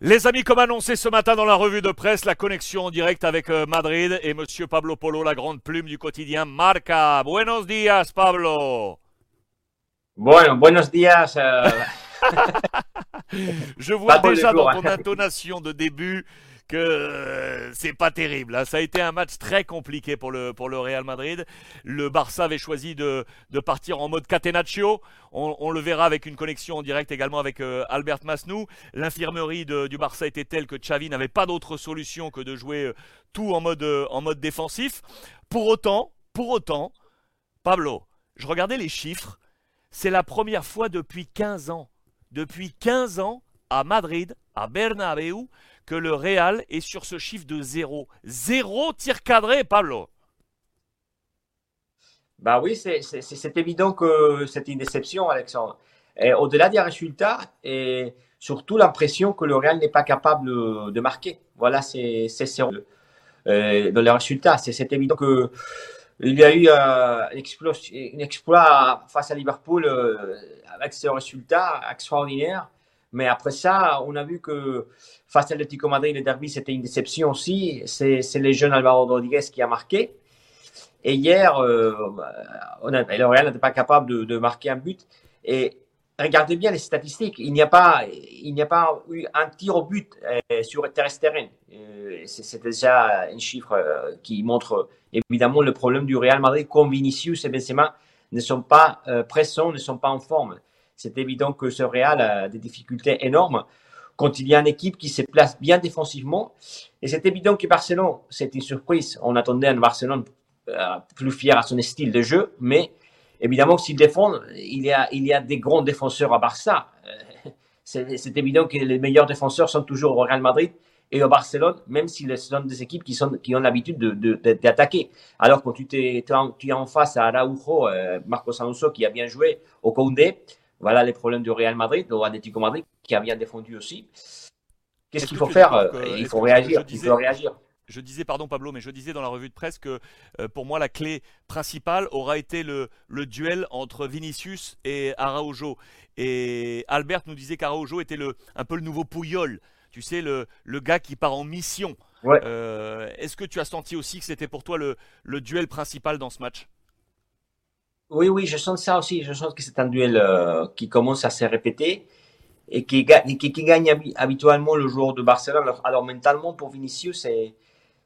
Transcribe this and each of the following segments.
Les amis, comme annoncé ce matin dans la revue de presse, la connexion en direct avec euh, Madrid et Monsieur Pablo Polo, la grande plume du quotidien Marca. Buenos días, Pablo. Bueno, buenos días. euh, Je vois déjà dans hein. ton intonation de début que euh, c'est pas terrible. hein. Ça a été un match très compliqué pour le, pour le Real Madrid. Le Barça avait choisi de, de partir en mode catenaccio. On, le verra avec une connexion en direct également avec euh, Albert Masnou. L'infirmerie du Barça était telle que Xavi n'avait pas d'autre solution que de jouer euh, tout en mode, en mode défensif. Pour autant, pour autant, Pablo, je regardais les chiffres. C'est la première fois depuis 15 ans, depuis 15 ans, à Madrid, à Bernabeu, que le Real est sur ce chiffre de zéro. Zéro tir cadré, Pablo. bah oui, c'est évident que c'est une déception, Alexandre. Au-delà des résultats, et surtout l'impression que le Real n'est pas capable de, marquer. Voilà, c'est c'est, euh, dans les résultats. C'est évident que il y a eu euh, un exploit, un exploit face à Liverpool euh, avec ce résultat extraordinaire. Mais après ça, on a vu que face à l'Atlético Madrid, le derby, c'était une déception aussi. C'est c'est le jeune Alvaro Rodriguez qui a marqué. Et hier, euh, le Real n'était pas capable de, marquer un but. Et regardez bien les statistiques. Il n'y a pas, il n'y a pas eu un tir au but euh, sur terrestre terrain. Euh, c'est c'est déjà un chiffre qui montre évidemment le problème du Real Madrid. Comme Vinicius et Benzema ne sont pas pressants, ne sont pas en forme. C'est évident que ce Real a des difficultés énormes quand il y a une équipe qui se place bien défensivement. Et c'est évident que Barcelone, c'est une surprise. On attendait un Barcelone euh, plus fier à son style de jeu, mais évidemment, s'ils défendent, il y, a, il y a des grands défenseurs à Barça. Euh, C'est évident que les meilleurs défenseurs sont toujours au Real Madrid et au Barcelone, même si ce sont des équipes qui, sont, qui ont l'habitude d'attaquer. De. Alors, quand tu, es tu es en face à Araujo, euh, Marcos Alonso, qui a bien joué, au Koundé, voilà les problèmes du Real Madrid, au Atlético Madrid, qui a bien défendu aussi. Qu'est-ce Est-ce qu'il faut faire Euh, Il faut réagir. je Il disais- faut réagir. Je disais, pardon Pablo, mais je disais dans la revue de presse que euh, pour moi la clé principale aura été le, le duel entre Vinicius et Araujo. Et Albert nous disait qu'Araujo était le, un peu le nouveau Pouyol. Tu sais, le, le gars qui part en mission. Ouais. Euh, Est-ce que tu as senti aussi que c'était pour toi le, le duel principal dans ce match? Oui, oui, je sens ça aussi. Je sens que c'est un duel euh, qui commence à se répéter et qui, gagne habi- habituellement le joueur de Barcelone. Alors, mentalement, pour Vinicius,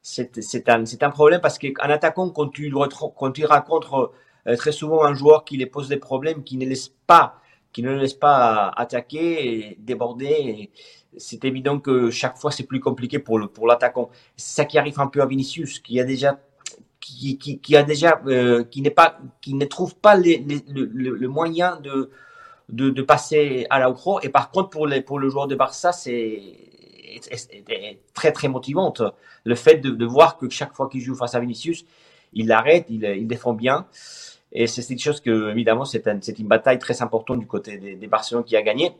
c'est un, un problème parce qu'en attaquant, quand tu, quand rencontres euh, très souvent un joueur qui les pose des problèmes, qui ne laisse pas, qui ne laisse pas attaquer, et déborder, c'est évident que chaque fois c'est plus compliqué pour le pour l'attaquant. C'est ça qui arrive un peu à Vinicius, qui a déjà qui, a déjà euh, qui n'est pas qui ne trouve pas le, moyen de, de de passer à la pro. Et par contre pour les pour le joueur de Barça c'est très très motivante. Le fait de, de voir que chaque fois qu'il joue face à Vinicius il l'arrête il, il défend bien. Et c'est quelque chose que évidemment c'est un, une bataille très importante du côté des, des qui a gagné.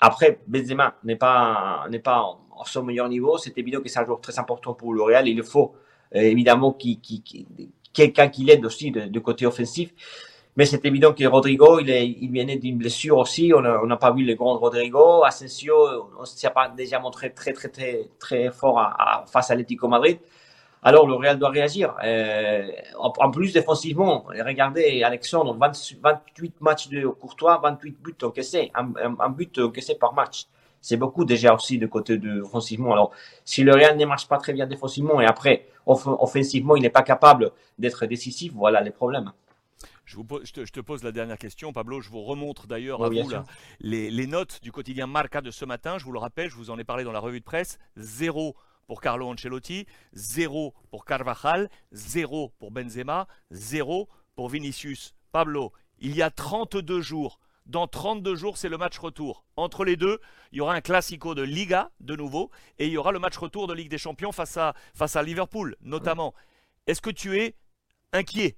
Après Benzema n'est pas n'est pas en- son meilleur niveau. C'est évident que c'est un joueur très important pour le Real. Il le faut évidemment qui, qui, quelqu'un qui l'aide aussi de côté offensif. Mais c'est évident que Rodrigo, il, est, il venait d'une blessure aussi. On n'a pas vu le grand Rodrigo. Asensio, on s'est pas déjà montré très, très, très, très fort face à l'Atlético Madrid. Alors, le Real doit réagir. Euh, en, en plus, défensivement, regardez, Alexandre, 20 28 matchs de Courtois, 28 buts encaissés. Un, un, un but encaissé par match. C'est beaucoup déjà aussi de côté de offensivement. Alors, si le Real ne marche pas très bien défensivement et après, off- offensivement, il n'est pas capable d'être décisif, voilà les problèmes. je, vous pose- je, te, je te pose la dernière question, Pablo. Je vous remontre d'ailleurs Oui, à bien vous sûr. là, les, les notes du quotidien Marca de ce matin. Je vous le rappelle, je vous en ai parlé dans la revue de presse. Zéro pour Carlo Ancelotti, zéro pour Carvajal, zéro pour Benzema, zéro pour Vinicius. Pablo, il y a 32 jours. Dans 32 jours, c'est le match retour. Entre les deux, il y aura un classico de Liga, de nouveau, et il y aura le match retour de Ligue des Champions face à, face à Liverpool, notamment. Est-ce que tu es inquiet?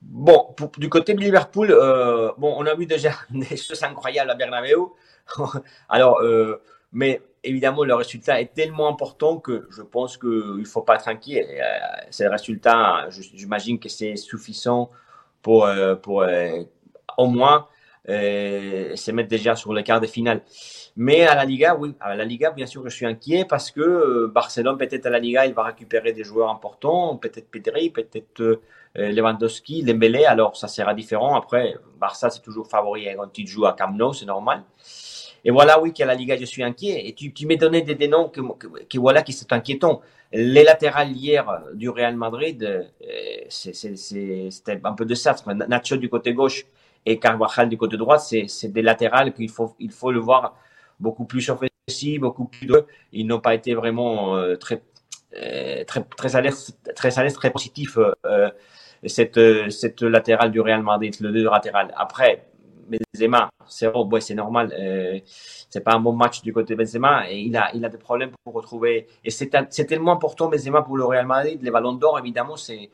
Bon, pour- du côté de Liverpool, euh, bon, on a vu déjà des choses incroyables à Bernabeu. Alors, euh, mais évidemment, le résultat est tellement important que je pense qu'il ne faut pas être inquiet. Euh, c'est le résultat, j'imagine que c'est suffisant pour, euh, pour euh, au moins se mettre déjà sur le quart de finale. Mais à la Liga, oui, à la Liga, bien sûr, je suis inquiet parce que euh, Barcelone, peut-être à la Liga, il va récupérer des joueurs importants, peut-être Pedri, peut-être euh, Lewandowski, Dembélé, alors ça sera différent. Après, Barça, c'est toujours favori quand tu joues à Camp c'est normal. Et voilà, oui, qu'à la Liga, je suis inquiet. Et tu, tu m'as donné des, noms que, que, voilà, qui sont inquiétants. Les latérales hier du Real Madrid, euh, c'était un peu de ça. Nacho du côté gauche et Carvajal du côté droit, c'est des latérales qu'il faut, il faut le voir beaucoup plus offensif, beaucoup plus. Ils n'ont pas été vraiment euh, très, euh, très, très à l'aise, très très positif. cette, cette latérale du Real Madrid, le deux latéral. Après, Benzema, c'est ouais, normal. Euh, c'est pas un bon match du côté de Benzema et il a, il a des problèmes pour retrouver. Et c'est tellement important Benzema pour le Real Madrid. Les ballons d'or, évidemment, c'est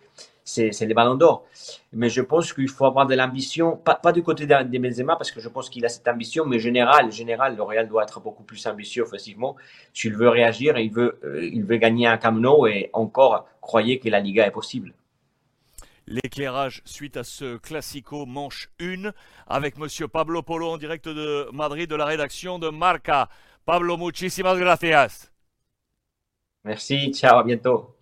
c'est les ballons d'or. Mais je pense qu'il faut avoir de l'ambition, pas, pas, du côté de, Benzema, parce que je pense qu'il a cette ambition, mais général, général, le Real doit être beaucoup plus ambitieux offensivement. S'il veut réagir, il veut, euh, il veut gagner un Camp Nou et encore, croyez que la Liga est possible l'éclairage suite à ce Classico manche 1 avec Monsieur Pablo Polo en direct de Madrid de la rédaction de Marca. Pablo, muchísimas gracias. Merci, ciao, à bientôt.